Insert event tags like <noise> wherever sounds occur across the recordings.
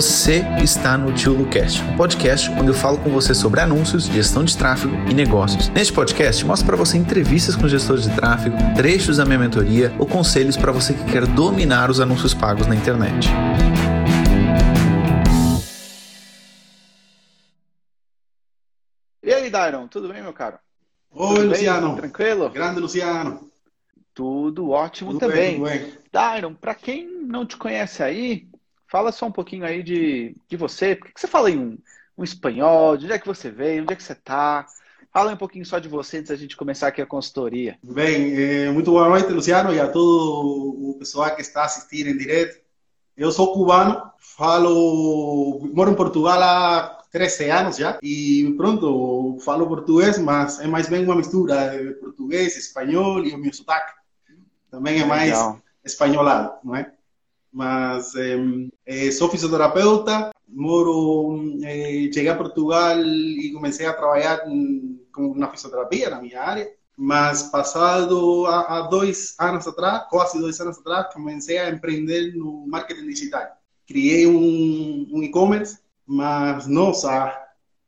Você está no Tio Lucast, um podcast onde eu falo com você sobre anúncios, gestão de tráfego e negócios. Neste podcast, mostro para você entrevistas com gestores de tráfego, trechos da minha mentoria ou conselhos para você que quer dominar os anúncios pagos na internet. E aí, Dairon, tudo bem, meu caro? Oi, tudo Luciano. Bem? Tranquilo? Grande Luciano. Tudo ótimo Tudo também. bem, tudo bem. Dairon, para quem não te conhece aí, fala só um pouquinho aí de, de você. Por que, que você fala em um, um espanhol? De onde é que você veio? Onde é que você está? Fala um pouquinho só de você antes da gente começar aqui a consultoria. Bem, eh, muito boa noite, Luciano, e a todo o pessoal que está assistindo em direto. Eu sou cubano, falo, moro em Portugal há 13 anos já, e pronto, falo português, mas é mais bem uma mistura de português, espanhol e o meu sotaque. Também é mais Legal. espanholado, não é? Mas eh, sou fisioterapeuta, moro, eh, cheguei a Portugal e comecei a trabalhar com, na fisioterapia, na minha área. Mas passado há, há dois anos atrás, quase dois anos atrás, comecei a empreender no marketing digital. Criei um, um e-commerce, mas nossa,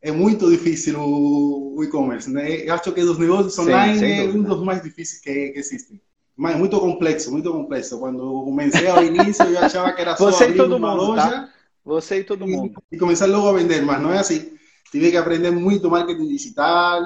é muito difícil o, o e-commerce, né? Eu acho que dos negócios online sem é um dos mais difíceis que, que existem. Mas muito complexo, muito complexo. Quando comecei ao início, eu achava que era <laughs> só Você e abrir todo uma mundo, loja tá? Você e todo mundo. e começar logo a vender, mas não é assim. Tive que aprender muito marketing digital,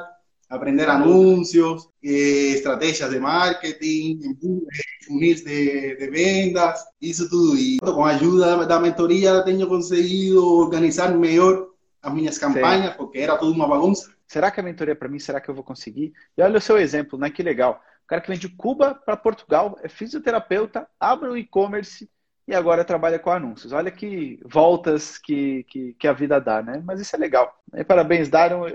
aprender anúncios, eh, estratégias de marketing, eh, funis de, de vendas, isso tudo. E com a ajuda da mentoria, tenho conseguido organizar melhor as minhas campanhas, porque era tudo uma bagunça. Será que a mentoria para mim? Será que eu vou conseguir? E olha o seu exemplo, né? Que legal. O cara que vem de Cuba para Portugal, é fisioterapeuta, abre um e-commerce e agora trabalha com anúncios. Olha que voltas que, que, que a vida dá, né? Mas isso é legal. E parabéns, Daron.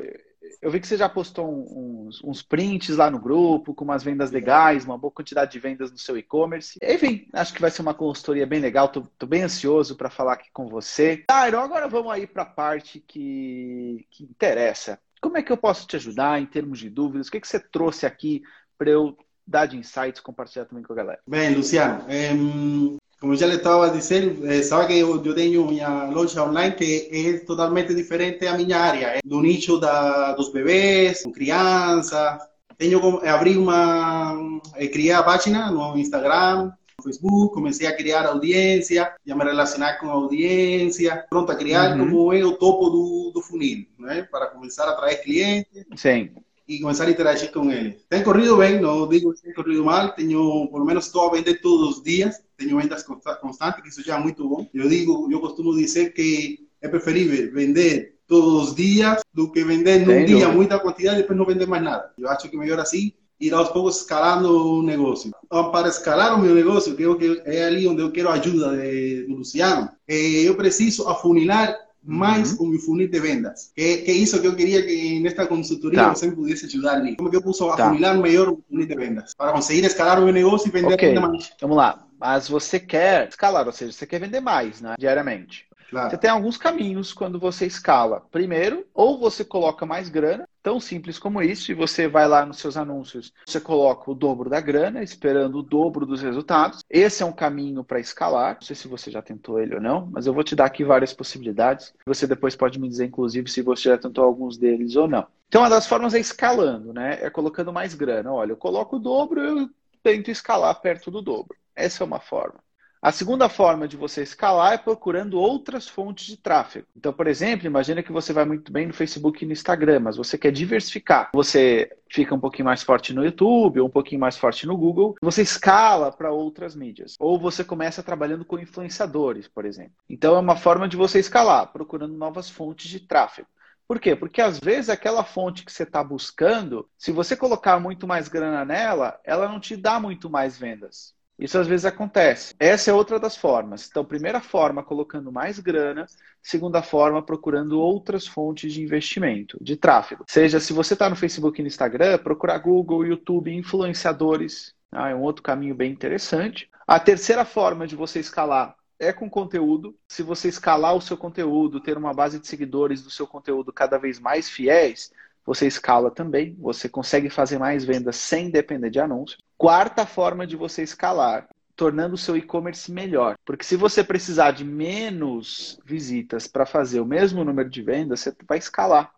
Eu vi que você já postou uns, uns prints lá no grupo, com umas vendas legais, uma boa quantidade de vendas no seu e-commerce. Enfim, acho que vai ser uma consultoria bem legal. Tô, tô bem ansioso para falar aqui com você. Daron, agora vamos aí para a parte que, que interessa. Como é que eu posso te ajudar em termos de dúvidas? O que, que você trouxe aqui para eu dar de insights, compartilhar também com a galera? Bem, Luciano, em, como já lhe estava a dizer, eh, sabe que eu, eu tenho minha loja online que é totalmente diferente da minha área, é do nicho da, dos bebês, com crianças. Tenho como abrir uma, eh, criar a página no Instagram, no Facebook, comecei a criar audiência, já me relacionar com a audiência, pronto, a criar Uhum. como é o topo do, do funil, né? para começar a atrair clientes Sim. E começar a interagir com eles. Tem corrido bem, não digo que tem corrido mal, tenho, por lo menos estou a vender todos os dias, tenho vendas consta- constantes, que isso já é muito bom. Eu digo, eu costumo dizer que é preferível vender todos os dias do que vender num dia muita quantidade e depois não vender mais nada. Eu acho que é melhor assim, ir aos poucos escalando o negócio. Então, para escalar o meu negócio, que eu- que é ali onde eu quero a ajuda de, Luciano, eh, eu preciso afunilar mais o meu funil de vendas. Que, é isso que eu queria que nesta consultoria Tá. você me pudesse ajudar nisso. Como que eu posso Tá. afunilar melhor o funil de vendas? Para conseguir escalar o meu negócio e vender Ok. ainda mais. Vamos lá. Mas você quer escalar, ou seja, você quer vender mais, né? Diariamente. Você Claro. tem alguns caminhos quando você escala. Primeiro, ou você coloca mais grana, tão simples como isso, e você vai lá nos seus anúncios, você coloca o dobro da grana, esperando o dobro dos resultados. Esse é um caminho para escalar. Não sei se você já tentou ele ou não, mas eu vou te dar aqui várias possibilidades. Você depois pode me dizer, inclusive, se você já tentou alguns deles ou não. Então, uma das formas é escalando, né? É colocando mais grana. Olha, eu coloco o dobro, eu tento escalar perto do dobro. Essa é uma forma. A segunda forma de você escalar é procurando outras fontes de tráfego. Então, por exemplo, imagina que você vai muito bem no Facebook e no Instagram, mas você quer diversificar. Você fica um pouquinho mais forte no YouTube, ou um pouquinho mais forte no Google, você escala para outras mídias. Ou você começa trabalhando com influenciadores, por exemplo. Então, é uma forma de você escalar, procurando novas fontes de tráfego. Por quê? Porque às vezes aquela fonte que você está buscando, se você colocar muito mais grana nela, ela não te dá muito mais vendas. Isso às vezes acontece. Essa é outra das formas. Então, primeira forma, colocando mais grana. Segunda forma, procurando outras fontes de investimento, de tráfego. Seja se você está no Facebook e no Instagram, procurar Google, YouTube, influenciadores. Ah, é um outro caminho bem interessante. A terceira forma de você escalar é com conteúdo. Se você escalar o seu conteúdo, ter uma base de seguidores do seu conteúdo cada vez mais fiéis, você escala também, você consegue fazer mais vendas sem depender de anúncio. Quarta forma de você escalar, tornando o seu e-commerce melhor. Porque se você precisar de menos visitas para fazer o mesmo número de vendas, você vai escalar.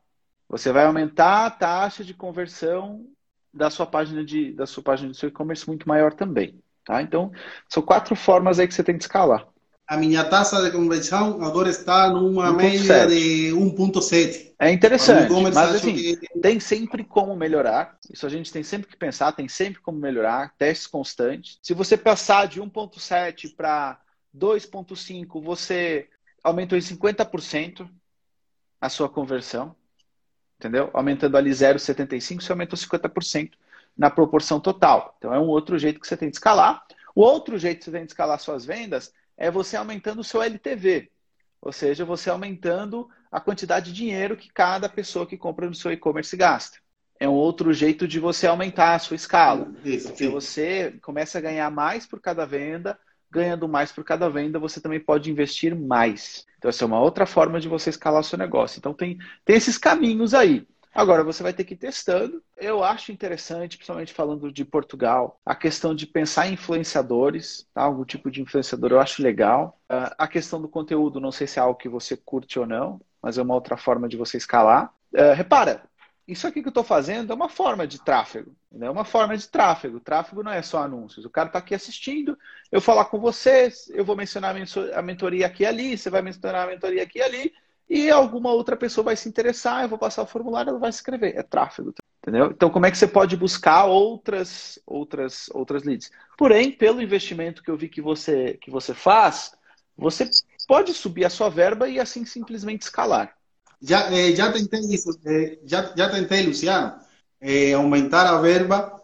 Você vai aumentar a taxa de conversão da sua página de da sua página do seu e-commerce muito maior também, tá? Então, são quatro formas aí que você tem que escalar. A minha taxa de conversão agora está numa média de 1.7. É interessante, mas assim, que... tem sempre como melhorar. Isso a gente tem sempre que pensar, tem sempre como melhorar, testes constantes. Se você passar de 1.7 para 2.5, você aumentou em 50% a sua conversão entendeu? Aumentando ali 0,75, você aumentou 50% na proporção total. Então é um outro jeito que você tem de escalar. O outro jeito que você tem de escalar suas vendas é você aumentando o seu LTV, ou seja, você aumentando a quantidade de dinheiro que cada pessoa que compra no seu e-commerce gasta. É um outro jeito de você aumentar a sua escala. Isso, porque você começa a ganhar mais por cada venda, ganhando mais por cada venda, você também pode investir mais. Então, essa é uma outra forma de você escalar o seu negócio. Então, tem, tem esses caminhos aí. Agora, você vai ter que ir testando. Eu acho interessante, principalmente falando de Portugal, a questão de pensar em influenciadores, tá? algum tipo de influenciador, eu acho legal. Uh, a questão do conteúdo, não sei se é algo que você curte ou não, mas é uma outra forma de você escalar. Uh, repara, isso aqui que eu estou fazendo é uma forma de tráfego. É uma forma de tráfego. Tráfego não é só anúncios. O cara está aqui assistindo, eu falar com vocês, eu vou mencionar a mentoria aqui e ali, você vai mencionar a mentoria aqui e ali, e alguma outra pessoa vai se interessar, eu vou passar o formulário, ela vai se inscrever. É tráfego. Entendeu? Então, como é que você pode buscar outras, outras, outras leads? Porém, pelo investimento que eu vi que você, que você faz, você pode subir a sua verba e assim simplesmente escalar. Já, eh, já tentei isso, eh, já, já tentei, Luciano, eh, aumentar a verba,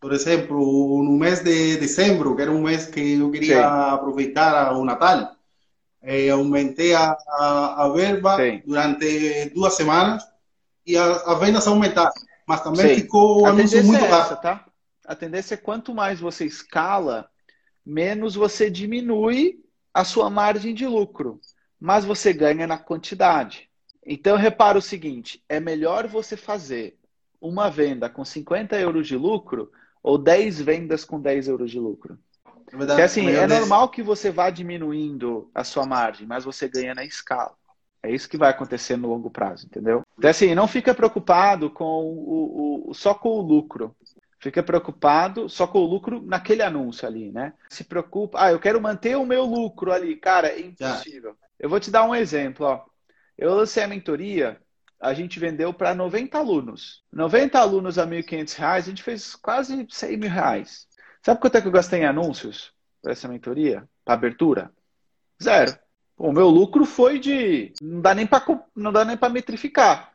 por exemplo, no mês de dezembro, que era um mês que eu queria Sim. aproveitar o Natal, eh, aumentei a, a, a verba Sim. durante duas semanas e as vendas aumentaram, mas também Sim. ficou o anúncio muito é essa, tá? A tendência é quanto mais você escala, menos você diminui a sua margem de lucro, mas você ganha na quantidade. Então, repara o seguinte: é melhor você fazer uma venda com 50 euros de lucro ou 10 vendas com 10 euros de lucro? É Porque, assim, é normal que você vá diminuindo a sua margem, mas você ganha na escala. É isso que vai acontecer no longo prazo, entendeu? Então, assim, não fica preocupado com o, o, só com o lucro. Fica preocupado só com o lucro naquele anúncio ali, né? Se preocupa, ah, eu quero manter o meu lucro ali. Cara, é impossível. Já. Eu vou te dar um exemplo, ó. Eu lancei a mentoria, a gente vendeu para 90 alunos. 90 alunos a R$ 1.500, a gente fez quase 100 mil reais. Sabe quanto é que eu gastei em anúncios para essa mentoria? Para abertura? Zero. O meu lucro foi de. Não dá nem para metrificar.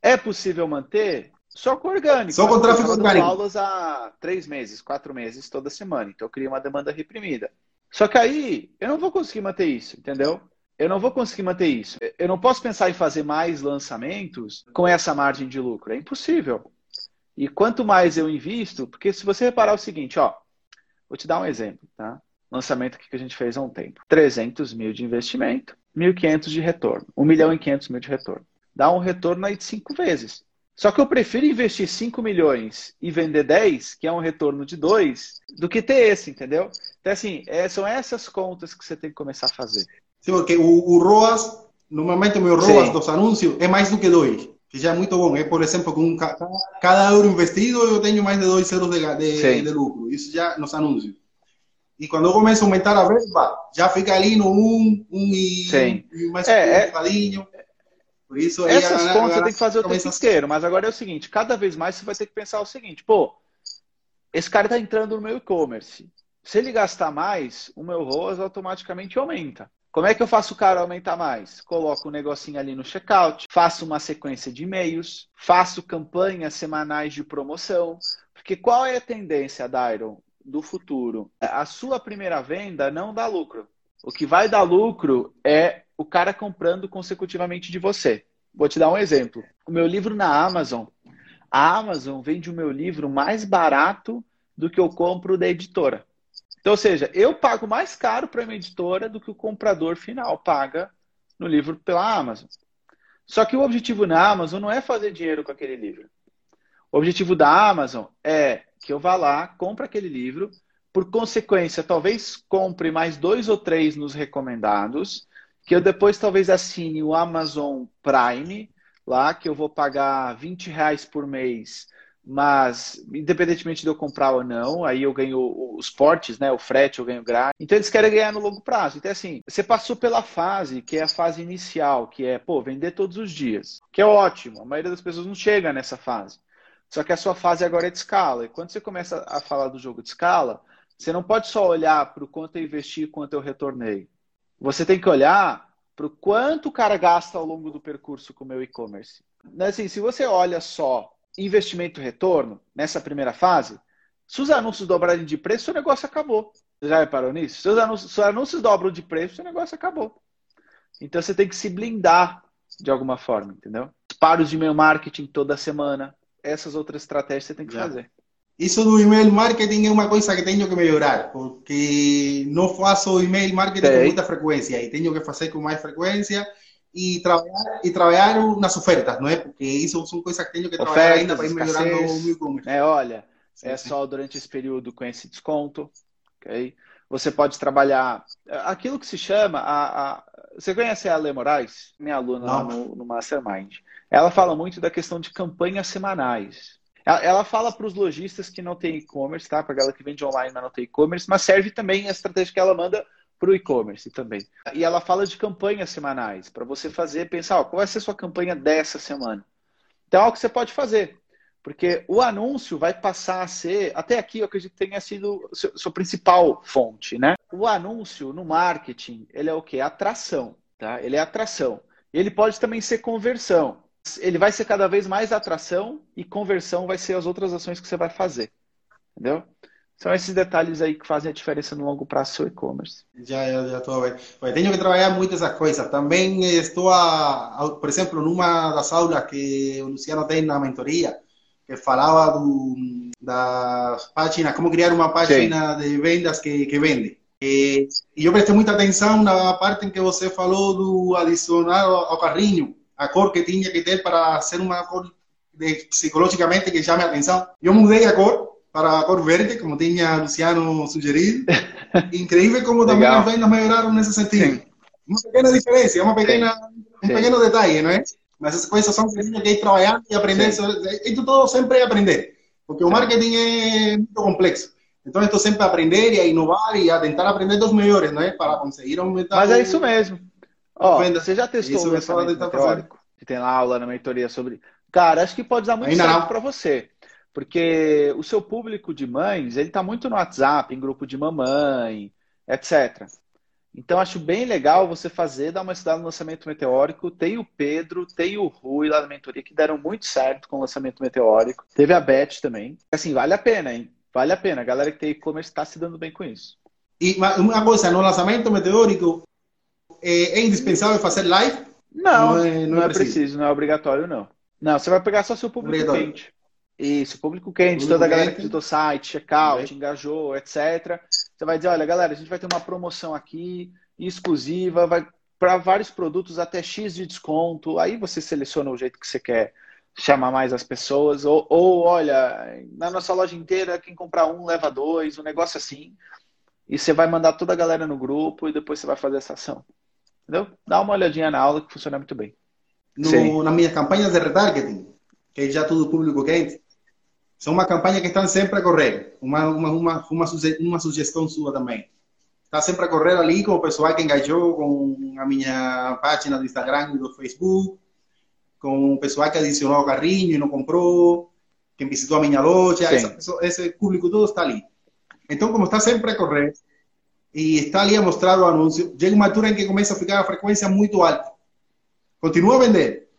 É possível manter? Só com orgânico. Só com tráfego orgânico. aulas há três meses, quatro meses, toda semana. Então eu criei uma demanda reprimida. Só que aí eu não vou conseguir manter isso, entendeu? eu não vou conseguir manter isso. Eu não posso pensar em fazer mais lançamentos com essa margem de lucro. É impossível. E quanto mais eu invisto, porque se você reparar o seguinte, ó, vou te dar um exemplo, tá? Lançamento que a gente fez há um tempo. 300 mil de investimento, 1.500 de retorno. 1 milhão e 500 mil de retorno. Dá um retorno aí de cinco vezes. Só que eu prefiro investir 5 milhões e vender 10, que é um retorno de 2, do que ter esse, entendeu? Então, assim, é, são essas contas que você tem que começar a fazer. Sim, porque o, o ROAS, normalmente o meu ROAS Sim. dos anúncios é mais do que dois, que já é muito bom. É, por exemplo, com cada euro investido eu tenho mais de dois euros de, de, de lucro. Isso já nos anúncios. E quando eu começo a aumentar a verba, já fica ali no 1, um, 1 um e, Sim. e mais é, um bocadinho. Por isso, Essas a, contas você tem que fazer o tempo inteiro. Mas agora é o seguinte, cada vez mais você vai ter que pensar o seguinte, pô, esse cara está entrando no meu e-commerce. Se ele gastar mais, o meu ROAS automaticamente aumenta. Como é que eu faço o cara aumentar mais? Coloco um negocinho ali no checkout, faço uma sequência de e-mails, faço campanhas semanais de promoção. Porque qual é a tendência, Dairon, do futuro? A sua primeira venda não dá lucro. O que vai dar lucro é o cara comprando consecutivamente de você. Vou te dar um exemplo. O meu livro na Amazon. A Amazon vende o meu livro mais barato do que eu compro da editora. Então, ou seja, eu pago mais caro para uma editora do que o comprador final paga no livro pela Amazon. Só que o objetivo na Amazon não é fazer dinheiro com aquele livro. O objetivo da Amazon é que eu vá lá, compre aquele livro, Por consequência, talvez compre mais dois ou três nos recomendados, que eu depois talvez assine o Amazon Prime, lá, que eu vou pagar 20 reais por mês mas independentemente de eu comprar ou não, aí eu ganho os portes, né? O frete eu ganho grátis. Então eles querem ganhar no longo prazo. Então assim, você passou pela fase que é a fase inicial, que é, pô, vender todos os dias, que é ótimo. A maioria das pessoas não chega nessa fase. Só que a sua fase agora é de escala. E quando você começa a falar do jogo de escala, você não pode só olhar para o quanto eu investi quanto eu retornei. Você tem que olhar para o quanto o cara gasta ao longo do percurso com o meu e-commerce. Assim, se você olha só investimento-retorno nessa primeira fase, se os anúncios dobrarem de preço, o negócio acabou. Você já reparou nisso? Se os anúncios, se os anúncios dobram de preço, o negócio acabou. Então você tem que se blindar de alguma forma, entendeu? Paros de e-mail marketing toda semana. Essas outras estratégias você tem que fazer. Isso do email marketing é uma coisa que tenho que melhorar, porque não faço email marketing com muita frequência e tenho que fazer com mais frequência e trabalhar, e trabalhar nas ofertas, não é? Porque isso são coisas que tenho que trabalhar ofertas, ainda para ir melhorando o meu e-commerce. É, olha, sim, é sim. só durante esse período com esse desconto, ok? Você pode trabalhar aquilo que se chama a, a... você conhece a Ale Moraes, minha aluna lá no, no Mastermind. Ela fala muito da questão de campanhas semanais. Ela, ela fala para os lojistas que não tem e-commerce, tá? Para a galera que vende online mas não tem e-commerce, mas serve também a estratégia que ela manda para o e-commerce também. E ela fala de campanhas semanais, para você fazer, pensar, ó, qual vai ser a sua campanha dessa semana. Então, é algo que você pode fazer. Porque o anúncio vai passar a ser, até aqui eu acredito que tenha sido sua, sua principal fonte, né? O anúncio no marketing, ele é o quê? Atração, tá? Ele é atração. Ele pode também ser conversão. Ele vai ser cada vez mais atração e conversão vai ser as outras ações que você vai fazer. Entendeu? São esses detalhes aí que fazem a diferença no longo prazo do seu e-commerce. Já, já, já estou bem. Tenho que trabalhar muito essa coisa. Também estou, a, a, por exemplo, numa das aulas que o Luciano tem na mentoria, que falava do, das páginas, como criar uma página Sim. de vendas que, que vende. E, e eu prestei muita atenção na parte em que você falou do adicionar ao carrinho, a cor que tinha que ter para ser uma cor de, psicologicamente que chame a atenção. Eu mudei a cor para a cor verde, como tinha Luciano sugerido. <laughs> Incrível como também as vendas melhoraram nesse sentido. Uma pequena diferença, um pequeno detalhe, não é? Mas essas coisas são coisas que hay que trabalhar e aprender. Isso tudo sempre é aprender, porque o marketing é muito complexo. Então, estou sempre a aprender e a inovar e a tentar aprender dos melhores, não é? Para conseguir aumentar. Mas é isso mesmo. Ó, você já testou isso o pensamento teórico? Que tem lá aula na mentoria sobre. Cara, acho que pode dar muito Ainda certo para você. Porque o seu público de mães, ele está muito no WhatsApp, em grupo de mamãe, etc. Então, acho bem legal você fazer, dar uma estudada no lançamento meteórico. Tem o Pedro, tem o Rui lá na mentoria, que deram muito certo com o lançamento meteórico. Teve a Beth também. Assim, vale a pena, hein? Vale a pena. A galera que tem e-commerce está se dando bem com isso. E uma coisa, no lançamento meteórico, é, é indispensável fazer live? Não, não, é, não, não é, preciso. preciso. não é obrigatório, não. Não, você vai pegar só seu público quente. Isso, público quente, público toda a galera que visitou o site, checkout, engajou, etc. Você vai dizer, olha, galera, a gente vai ter uma promoção aqui exclusiva, vai para vários produtos até X de desconto. Aí você seleciona o jeito que você quer chamar mais as pessoas. Ou, ou olha, na nossa loja inteira, quem comprar um leva dois, um negócio assim. E você vai mandar toda a galera no grupo e depois você vai fazer essa ação. Entendeu? Dá uma olhadinha na aula que funciona muito bem. No, na minha campanha de retargeting, que já tudo público quente, são uma campanha que estão sempre a correr. Uma, uma, uma, uma, uma sugestão sua também. Está sempre a correr ali com o pessoal que engajou com a minha página do Instagram e do Facebook, com o pessoal que adicionou o carrinho e não comprou, quem visitou a minha loja, essa, esse público todo está ali. Então, como está sempre a correr e está ali a mostrar o anúncio, chega uma altura em que começa a ficar a frequência muito alta. Continua a vender,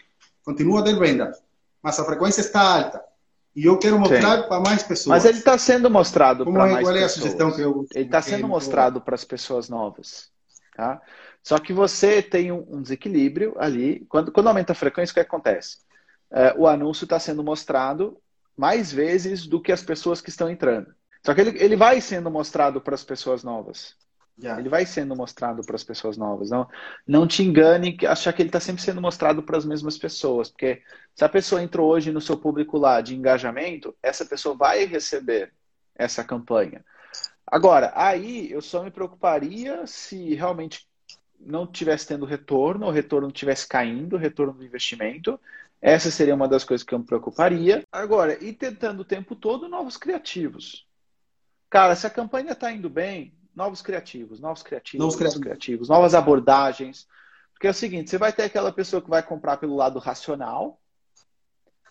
continua a ter vendas, mas a frequência está alta. E eu quero mostrar para mais pessoas. Mas ele está sendo mostrado para é, mais qual é a sugestão que eu. Ele está sendo mostrado para as pessoas novas. Tá? Só que você tem um, desequilíbrio ali. Quando, quando aumenta a frequência, o que acontece? É, o anúncio está sendo mostrado mais vezes do que as pessoas que estão entrando. Só que ele, ele vai sendo mostrado para as pessoas novas. Yeah. Ele vai sendo mostrado para as pessoas novas. Não, não te engane que achar que ele está sempre sendo mostrado para as mesmas pessoas. Porque se a pessoa entrou hoje no seu público lá de engajamento, essa pessoa vai receber essa campanha. Agora, aí eu só me preocuparia se realmente não tivesse tendo retorno, o retorno estivesse caindo, o retorno do investimento. Essa seria uma das coisas que eu me preocuparia. Agora, e tentando o tempo todo novos criativos. Cara, se a campanha está indo bem, novos criativos, novos criativos, novos, novos criativos, novas abordagens. Porque é o seguinte, você vai ter aquela pessoa que vai comprar pelo lado racional,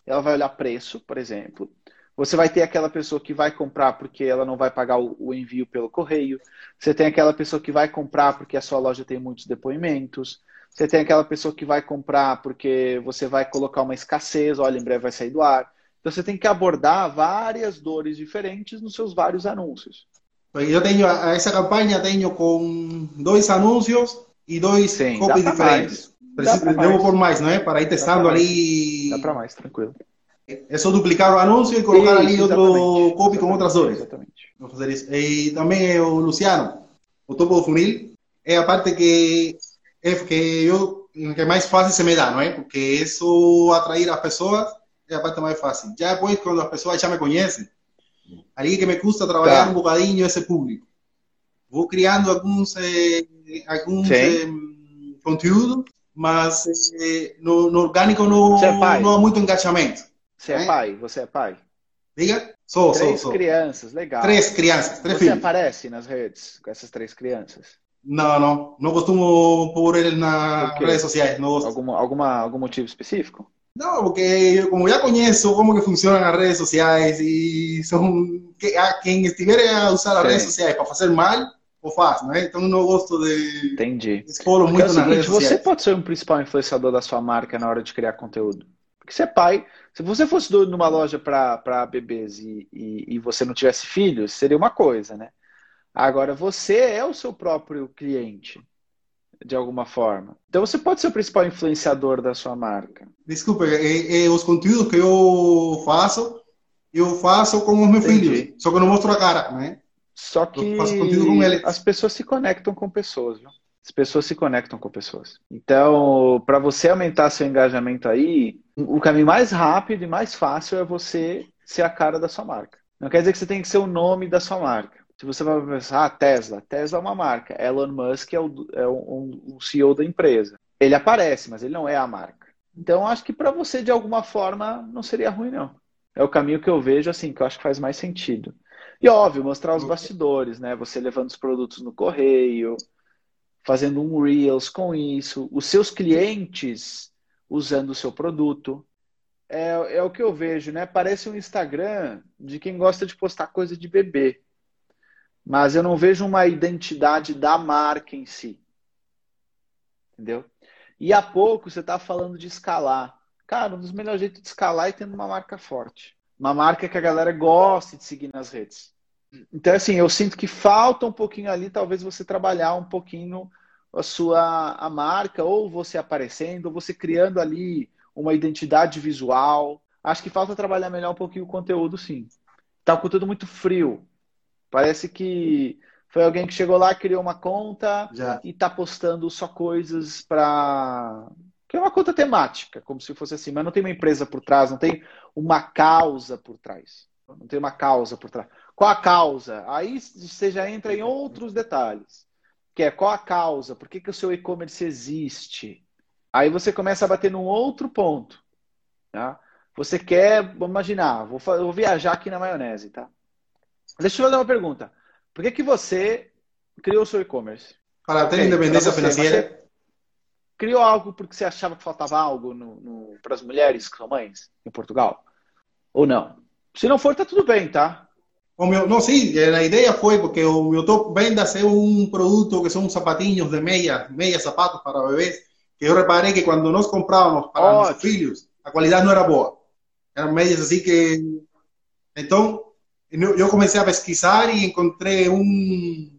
ela vai olhar preço, por exemplo. Você vai ter aquela pessoa que vai comprar porque ela não vai pagar o, o, envio pelo correio. Você tem aquela pessoa que vai comprar porque a sua loja tem muitos depoimentos. Você tem aquela pessoa que vai comprar porque você vai colocar uma escassez, olha, em breve vai sair do ar. Então você tem que abordar várias dores diferentes nos seus vários anúncios. Eu tenho essa campanha tenho com dois anúncios e dois Sim, copies diferentes. Devo por mais, não é? Para ir testando ali. Dá para mais, tranquilo. É só duplicar o anúncio e colocar ali outro copy com outras dores. Exatamente. Vou fazer isso. E também o Luciano, o topo do funil, é a parte que é que eu que mais fácil se me dá, não é? Porque isso atrair as pessoas é a parte mais fácil. Já depois, quando as pessoas já me conhecem, ali que me custa trabalhar tá. um bocadinho esse público. Vou criando alguns, eh, alguns eh, conteúdos, mas eh, no, no, orgânico não, é não há muito engajamento. Você é, pai? Você é pai? Diga? Sou, três sou, sou. crianças, legal. Três crianças, três Você filhos. Você aparece nas redes com essas três crianças? Não, não. Não costumo pôr ele nas redes sociais. Não Alguma, alguma, algum motivo específico? Não, porque como já conheço como que funcionam as redes sociais e são que, a quem estiver a usar as Sim. redes sociais para fazer mal, o faz, né? Então não gosto de Entendi. expor muito é seguinte, nas redes sociais. Você pode ser um principal influenciador da sua marca na hora de criar conteúdo. Porque você é pai. Se você fosse dono numa loja para bebês e, e, e, você não tivesse filhos, seria uma coisa, né? Agora, você é o seu próprio cliente, de alguma forma. Então, você pode ser o principal influenciador da sua marca. Desculpa, é, é os conteúdos que eu faço, eu faço com os meus Entendi. filhos. Só que eu não mostro a cara, né? Só que as pessoas se conectam com pessoas, viu? As pessoas se conectam com pessoas. Então, para você aumentar seu engajamento aí, o caminho mais rápido e mais fácil é você ser a cara da sua marca. Não quer dizer que você tem que ser o nome da sua marca. Se você vai pensar, ah, Tesla, Tesla é uma marca. Elon Musk é o, é um, um CEO da empresa. Ele aparece, mas ele não é a marca. Então, acho que para você, de alguma forma, não seria ruim, não. É o caminho que eu vejo, assim, que eu acho que faz mais sentido. E, óbvio, mostrar os bastidores, né? Você levando os produtos no correio, fazendo um Reels com isso, os seus clientes usando o seu produto. É, é o que eu vejo, né? Parece um Instagram de quem gosta de postar coisa de bebê. Mas eu não vejo uma identidade da marca em si. Entendeu? E há pouco você está falando de escalar. Cara, um dos melhores jeitos de escalar é tendo uma marca forte. Uma marca que a galera goste de seguir nas redes. Então, assim, eu sinto que falta um pouquinho ali, talvez você trabalhar um pouquinho a sua a marca, ou você aparecendo, ou você criando ali uma identidade visual. Acho que falta trabalhar melhor um pouquinho o conteúdo, sim. Tá o conteúdo muito frio. Parece que foi alguém que chegou lá, criou uma conta Já. e tá postando só coisas para que é uma conta temática, como se fosse assim, mas não tem uma empresa por trás, não tem uma causa por trás. Não tem uma causa por trás. Qual a causa? Aí você já entra em outros detalhes. Que é qual a causa? Por que, que o seu e-commerce existe? Aí você começa a bater num outro ponto. Tá? Você quer, vamos imaginar, vou, vou viajar aqui na maionese, tá? Deixa eu fazer uma pergunta. Por que, que você criou o seu e-commerce? Para ter okay, independência financeira. criou algo porque você achava que faltava algo no, no para as mulheres que são mães em Portugal? Ou não? Se não for, tá tudo bem, tá? O meu, não, sim, a ideia foi porque o meu top venda ser um produto que são sapatinhos de meia, meia sapatos para bebês, que eu reparei que quando nós comprávamos para nossos filhos, a qualidade não era boa. Eram meias assim que... Então, eu comecei a pesquisar e encontrei um,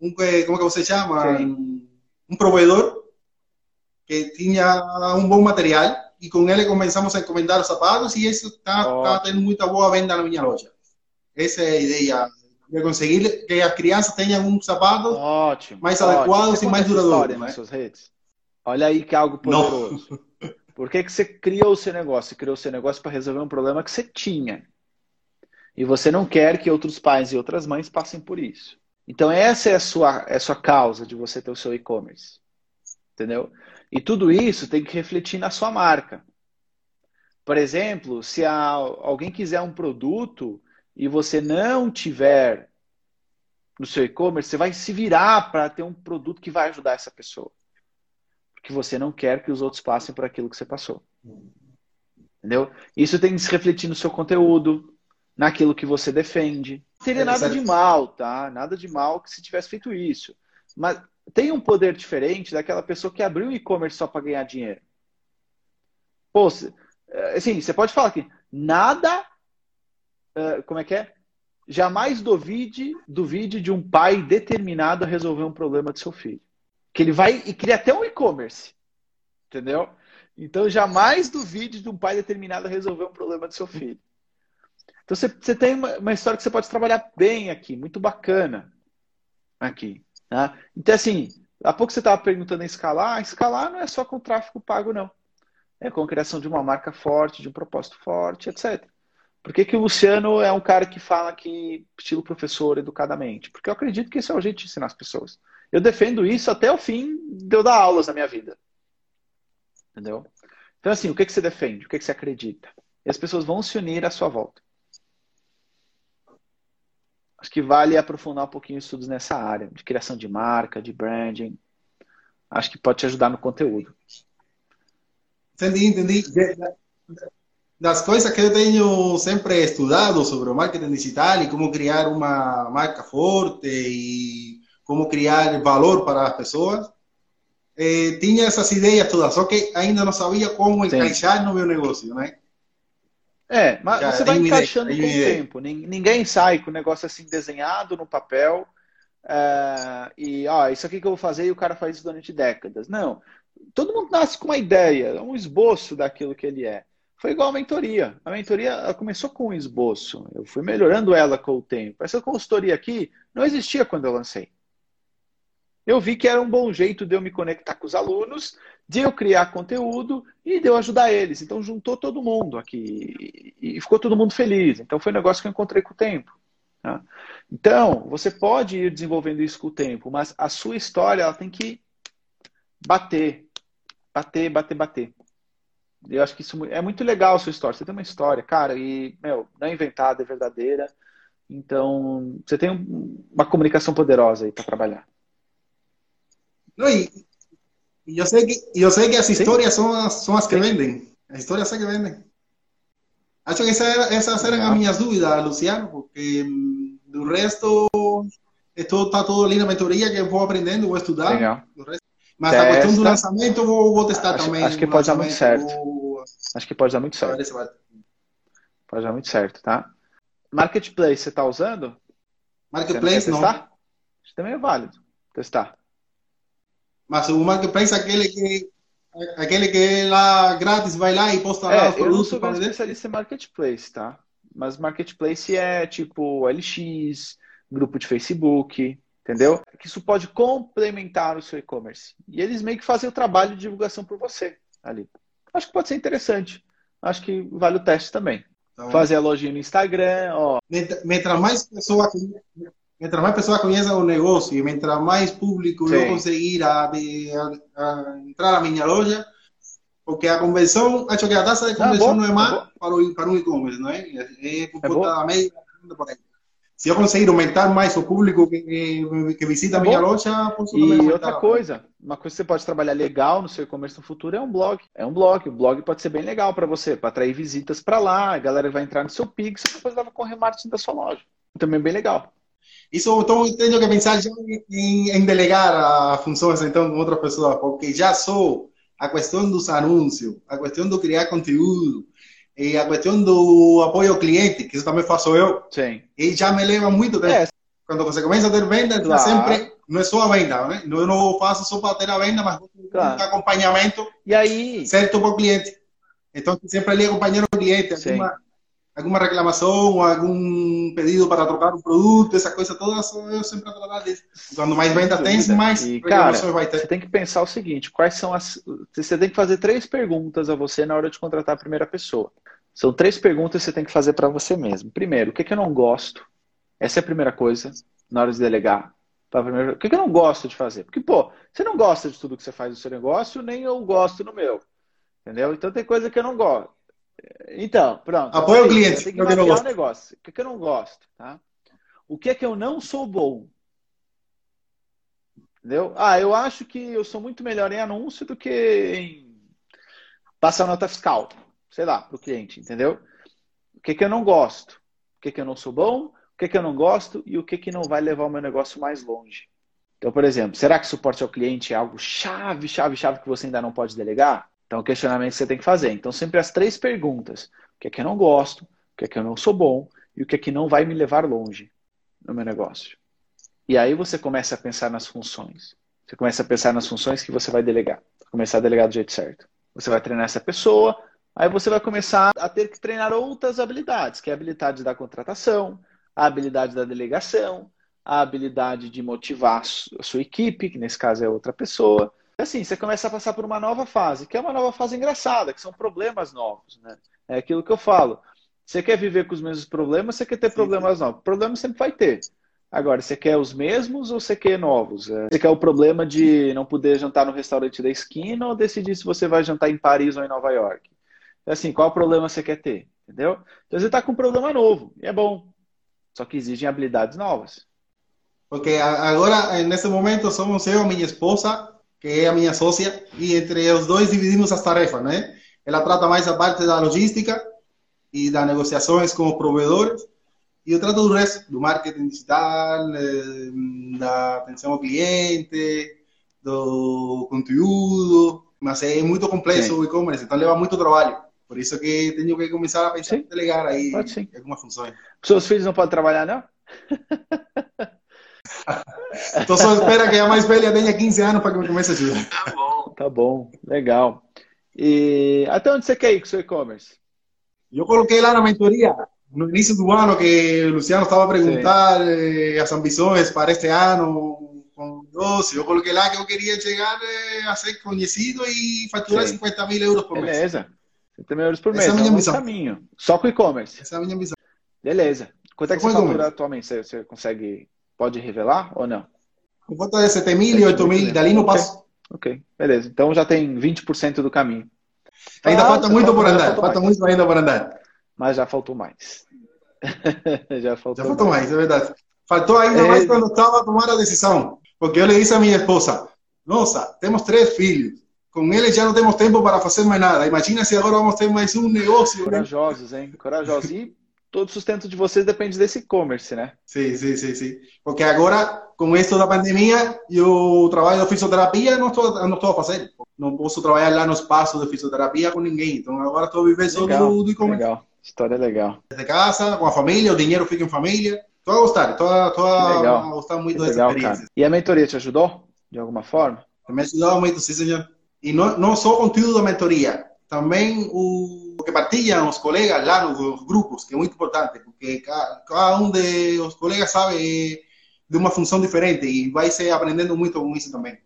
um como que você chama? Sim. Um provedor que tinha um bom material e com ele começamos a encomendar os sapatos e isso está tá tendo muita boa venda na minha loja. Essa é a ideia. De conseguir que as crianças tenham um sapato ótimo, mais ótimo. adequados e mais duradouros. Né? Suas redes? Olha aí que é algo poderoso. Não. <laughs> Por que, que você criou o seu negócio? Você criou o seu negócio para resolver um problema que você tinha. E você não quer que outros pais e outras mães passem por isso. Então, essa é a sua, é a sua causa de você ter o seu e-commerce. Entendeu? E tudo isso tem que refletir na sua marca. Por exemplo, se alguém quiser um produto e você não tiver no seu e-commerce, você vai se virar para ter um produto que vai ajudar essa pessoa. Porque você não quer que os outros passem por aquilo que você passou. Entendeu? Isso tem que se refletir no seu conteúdo, naquilo que você defende. Não teria nada de mal, tá? Nada de mal que se tivesse feito isso. Mas tem um poder diferente daquela pessoa que abriu um e-commerce só para ganhar dinheiro. Pô, assim, você pode falar que nada. Uh, como é que é? Jamais duvide, duvide de um pai determinado a resolver um problema do seu filho. Que ele vai e cria até um e-commerce. Entendeu? Então, jamais duvide de um pai determinado a resolver um problema do seu filho. Então, você, você tem uma, uma história que você pode trabalhar bem aqui, muito bacana aqui. Né? Então, assim, há pouco você estava perguntando em escalar. Escalar não é só com tráfego pago, não. É com a criação de uma marca forte, de um propósito forte, etc. Por que, que o Luciano é um cara que fala que estilo professor educadamente? Porque eu acredito que esse é o jeito de ensinar as pessoas. Eu defendo isso até o fim de eu dar aulas na minha vida. Entendeu? Então, assim, o que, que você defende? O que, que você acredita? E as pessoas vão se unir à sua volta. Acho que vale aprofundar um pouquinho estudos nessa área, de criação de marca, de branding. Acho que pode te ajudar no conteúdo. Entendi, entendi. Das coisas que eu tenho sempre estudado sobre o marketing digital e como criar uma marca forte e como criar valor para as pessoas, eh, tinha essas ideias todas, só que ainda não sabia como encaixar no meu negócio, né? É, mas Já, você vai encaixando com o tempo. Ninguém sai com o negócio assim desenhado no papel é, e, ó, isso aqui que eu vou fazer e o cara faz isso durante décadas. Não. Todo mundo nasce com uma ideia, um esboço daquilo que ele é. Foi igual a mentoria. A mentoria começou com um esboço. Eu fui melhorando ela com o tempo. Essa consultoria aqui não existia quando eu lancei. Eu vi que era um bom jeito de eu me conectar com os alunos de eu criar conteúdo e de eu ajudar eles. Então juntou todo mundo aqui e ficou todo mundo feliz. Então foi um negócio que eu encontrei com o tempo. Tá? Então, você pode ir desenvolvendo isso com o tempo, mas a sua história ela tem que bater. Bater, bater, bater. Eu acho que isso é muito legal a sua história. Você tem uma história, cara, e, meu, não é inventada, é verdadeira. Então, você tem uma comunicação poderosa aí para trabalhar. Não, e, Y yo sé que, yo sé que las historias son, las, son las que venden. Las historias son las que venden. Acho que esas, esas eran a minhas dúvidas, Luciano, porque do resto, esto está todo ali na mentoria que eu vou aprendendo, vou estudar. Legal. Mas Testa. a questão do lançamento vou, vou testar acho, também. Acho que pode dar muito certo. Acho que pode dar muito certo. Pode dar muito certo, tá? Marketplace, você está usando? Marketplace, não. Testar? Acho que também é válido testar. Mas o marketplace é aquele que aquele que é lá grátis, vai lá e posta é, lá os produtos. Eu não sou especialista em marketplace, tá? Mas marketplace é tipo LX, grupo de Facebook, entendeu? Que isso pode complementar o seu e-commerce. E eles meio que fazem o trabalho de divulgação por você ali. Acho que pode ser interessante. Acho que vale o teste também. Então, Fazer a lojinha no Instagram, ó. Mientras mais pessoas mientras más personas conozcan un negocio y mientras más público sí. yo conseguir a, a, a, entrar a porque a convenção, acho que a taxa de convenção ah, não é má para, o, para um e-commerce, não é? É por conta da média, por aí. Se eu conseguir aumentar mais o público que, que, visita é a minha bom. loja, posso E outra coisa, uma coisa que você pode trabalhar legal no seu e-commerce no futuro é um blog. É um blog. O blog pode ser bem legal para você, para atrair visitas para lá, a galera vai entrar no seu Pix e depois leva com o remarketing da sua loja. Também bem legal. Isso então tenho que pensar já em, em delegar a funções então com outras pessoas, porque já sou a questão dos anúncios, a questão do criar conteúdo, e a questão do apoio ao cliente, que isso também faço eu, Sim. e já me leva muito tempo. É. Quando você começa a ter venda, claro. sempre não é só a venda, né? Eu não faço só para ter a venda, mas claro. um acompanhamento e aí... certo para o cliente. Então, sempre ali acompanhando o cliente, alguma, alguma reclamação, algum pedido para trocar um produto, essa coisa toda, eu sempre atrás disso. Quando mais venda tem, mais e, cara, vai ter. Você tem que pensar o seguinte: quais são as. Você tem que fazer três perguntas a você na hora de contratar a primeira pessoa. São três perguntas que você tem que fazer para você mesmo. Primeiro, o que, que eu não gosto? Essa é a primeira coisa na hora de delegar. O que, que eu não gosto de fazer? Porque, pô, você não gosta de tudo que você faz no seu negócio, nem eu gosto no meu. Entendeu? Então tem coisa que eu não gosto. Então, pronto. Apoia o cliente. Tem que mapear o negócio. O que, que eu não gosto? Tá? O que é que eu não sou bom? Entendeu? Ah, eu acho que eu sou muito melhor em anúncio do que em passar nota fiscal. Sei lá, para o cliente, entendeu? O que, que eu não gosto? O que, que eu não sou bom? O que, que eu não gosto? E o que, que não vai levar o meu negócio mais longe? Então, por exemplo, será que suporte ao cliente é algo chave, chave, chave que você ainda não pode delegar? Então, o questionamento que você tem que fazer. Então, sempre as três perguntas: o que é que eu não gosto, o que é que eu não sou bom e o que é que não vai me levar longe no meu negócio. E aí você começa a pensar nas funções. Você começa a pensar nas funções que você vai delegar. Começar a delegar do jeito certo. Você vai treinar essa pessoa, aí você vai começar a ter que treinar outras habilidades, que é a habilidade da contratação, a habilidade da delegação, a habilidade de motivar a sua equipe, que nesse caso é outra pessoa. Assim, você começa a passar por uma nova fase, que é uma nova fase engraçada, que são problemas novos, né? É aquilo que eu falo. Você quer viver com os mesmos problemas, você quer ter Sim. problemas novos. Problema sempre vai ter. Agora, você quer os mesmos ou você quer novos? É, você quer o problema de não poder jantar no restaurante da esquina ou decidir se você vai jantar em Paris ou em Nova York? Assim, qual problema você quer ter? Entendeu? Então você está com um problema novo, e é bom. Só que exigem habilidades novas. Porque agora, nesse momento, somos eu e minha esposa, que é a minha sócia, e entre os dois dividimos as tarefas, né? Ela trata mais a parte da logística e das negociações com os provedores, e eu trato do resto, do marketing digital, eh, da atenção ao cliente, do conteúdo, mas é muito complexo sim. o e-commerce, então leva muito trabalho. Por isso que tenho que começar a pensar em delegar aí algumas funções. Seus filhos não podem trabalhar, não? <laughs> <laughs> então só espera que a mais velha tenha 15 anos para que me comece a ajudar. Tá bom, tá bom, legal. E até onde você quer ir com o seu e-commerce? Eu coloquei lá na mentoria no início do ano que o Luciano estava a perguntar eh, as ambições para este ano com o negócio, eu coloquei lá que eu queria chegar eh, a ser conhecido e faturar Sim. 50 mil euros por mês. Beleza. 50 mil euros por mês. Essa é a minha é missão. caminho. Só com e-commerce. Essa é a minha missão. Beleza. Quanto é que você fatura atualmente? Você, você, consegue, pode revelar ou não? Volta de 7 mil e 8 mil, dali no passo. Ok, beleza. Então já tem 20% do caminho. Ainda ah, falta muito por andar, falta muito ainda por andar mas já faltou mais. <laughs> já faltou, já faltou mais. mais. é verdade. Faltou ainda é... mais quando estava a tomar a decisão. Porque eu le disse a minha esposa: Nossa, temos três filhos. Com eles já não temos tempo para fazer mais nada. Imagina se agora vamos ter mais um negócio. Corajosos, hein? Corajosos. E todo o sustento de vocês depende desse e-commerce, né? Sim, sim, sim, sim. Porque agora, com isso da pandemia, eu trabalho de fisioterapia não estou, não estou a fazer. Não posso trabalhar lá no espaço de fisioterapia com ninguém. Então agora estou vivendo só do, do e-commerce. Legal. História legal. Desde casa, com a família, o dinheiro fica em família. Estou a gostar, estou a, tô a, gostar muito dessa legal, experiência. Cara. E a mentoria te ajudou? De alguma forma? Me ajudou muito, sim, senhor. E não, não só o conteúdo da mentoria, também o que partilham os colegas lá nos grupos, que é muito importante, porque cada, cada um dos colegas sabe de uma função diferente e vai se aprendendo muito com isso também.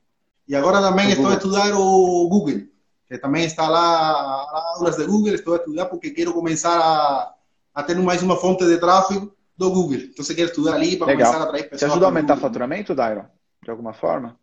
E agora também estou a estudar o Google que também está lá, aulas de Google, estou a estudar porque quero começar a, a ter mais uma fonte de tráfego do Google. Então, você quer estudar ali para Legal. começar a atrair pessoas. Te ajudou a aumentar o faturamento, Dairon? De alguma forma?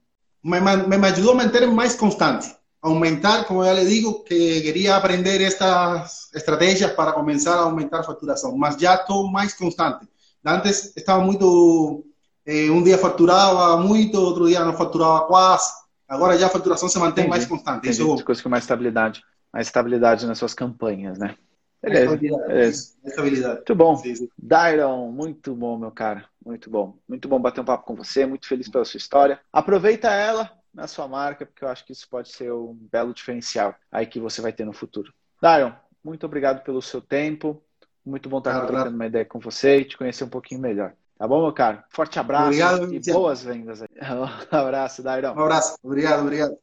Me, me, me, ajudou a manter mais constante. Aumentar, como eu lhe digo, que queria aprender estas estratégias para começar a aumentar a faturação. Mas já estou mais constante. Antes estava muito. Eh, um dia faturava muito, outro dia não faturava quase Agora já a faturação se mantém Entendi. mais constante. Entendi. Isso... Coisa com mais estabilidade. Mais estabilidade nas suas campanhas, né? Beleza. Beleza. Estabilidade. Muito bom. Sim, sim. Dairon, muito bom, meu cara. Muito bom. Muito bom bater um papo com você. Muito feliz pela sua história. Aproveita ela na sua marca, porque eu acho que isso pode ser um belo diferencial aí que você vai ter no futuro. Dairon, muito obrigado pelo seu tempo. Muito bom estar trocando uma ideia com você e te conhecer um pouquinho melhor. Tá bom, meu caro? Forte abraço obrigado, e boas vendas. Aí. <laughs> Um abraço, Dairão. Um abraço. Obrigado, obrigado.